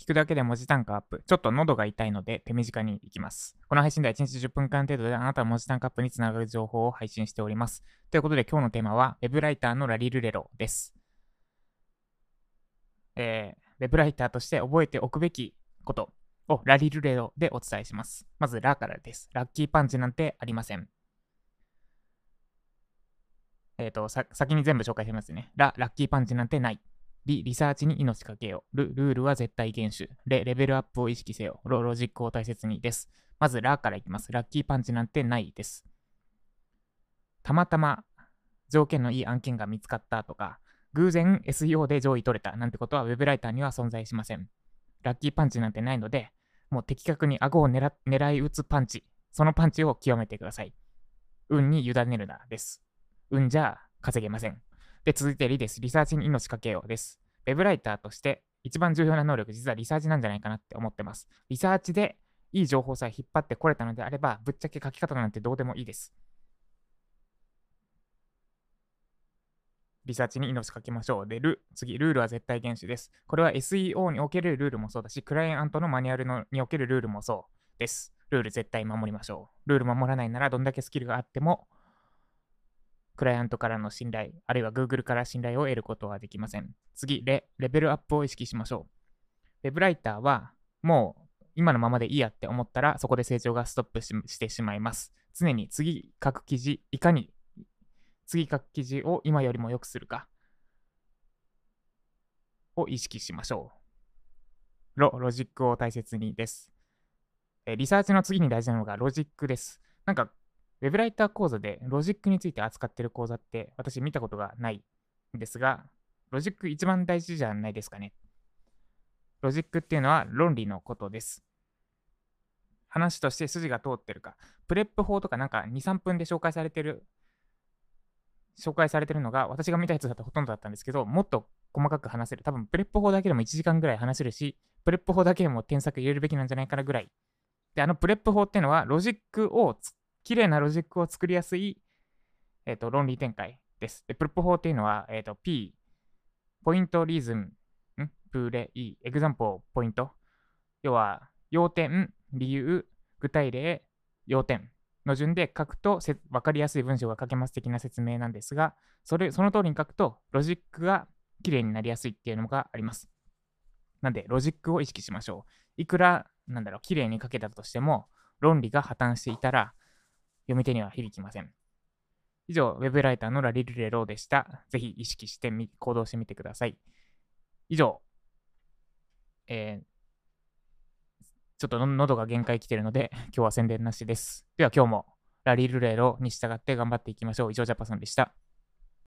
聞くだけで文字単価アップ。ちょっと喉が痛いので手短にいきます。この配信では1日10分間程度であなたの文字単価アップにつながる情報を配信しております。ということで今日のテーマは Web ライターのラリルレロです。えー、Web ライターとして覚えておくべきことをラリルレロでお伝えします。まずラからです。ラッキーパンチなんてありません。えっ、ー、と、先に全部紹介しますね。ラ、ラッキーパンチなんてない。リ、リサーチに命かけよう。ル、ルールは絶対厳守。レ、レベルアップを意識せよ。ロ、ロジックを大切にです。まず、ラからいきます。ラッキーパンチなんてないです。たまたま条件のいい案件が見つかったとか、偶然 SEO で上位取れたなんてことは Web ライターには存在しません。ラッキーパンチなんてないので、もう的確に顎を狙狙い撃つパンチ、そのパンチを極めてください。運に委ねるなです。運じゃ稼げません。で、続いてリです。リサーチに命かけようです。ウェブライターとして一番重要な能力、実はリサーチなんじゃないかなって思ってます。リサーチでいい情報さえ引っ張ってこれたのであれば、ぶっちゃけ書き方なんてどうでもいいです。リサーチに命かけましょう。で、ル、次、ルールは絶対厳守です。これは SEO におけるルールもそうだし、クライアントのマニュアルのにおけるルールもそうです。ルール絶対守りましょう。ルール守らないならどんだけスキルがあっても、クライアントからの信頼、あるいは Google から信頼を得ることはできません。次、レレベルアップを意識しましょう。ウェブライターは、もう今のままでいいやって思ったら、そこで成長がストップしてしまいます。常に次書く記事、いかに次書く記事を今よりも良くするかを意識しましょう。ロ、ロジックを大切にです。リサーチの次に大事なのがロジックです。なんかウェブライター講座でロジックについて扱ってる講座って私見たことがないんですが、ロジック一番大事じゃないですかね。ロジックっていうのは論理のことです。話として筋が通ってるか。 PREP 法とかなんか2、3分で紹介されてる、紹介されてるのが私が見たやつだとほとんどだったんですけど、もっと細かく話せる。多分 PREP 法だけでも1時間ぐらい話せるし、 PREP 法だけでも添削入れるべきなんじゃないかなぐらい。で、あの PREP 法っていうのはロジックを綺麗なロジックを作りやすい、えーと、論理展開です。で、 PREP 法っていうのは、えーと、P、 point reason、ん？プーレイ、 example point。要は、要点、理由、具体例、要点の順で書くと分かりやすい文章が書けます的な説明なんですが、それその通りに書くと、ロジックが綺麗になりやすいっていうのがあります。なんで、ロジックを意識しましょう。いくら、なんだろう、綺麗に書けたとしても、論理が破綻していたら、読み手には響きません。以上、ウェブライターのラリルレローでした。ぜひ意識してみ行動してみてください。以上、えー、ちょっと喉が限界来てるので、今日は宣伝なしです。では今日もラリルレロに従って頑張っていきましょう。以上、ジャパソンでした。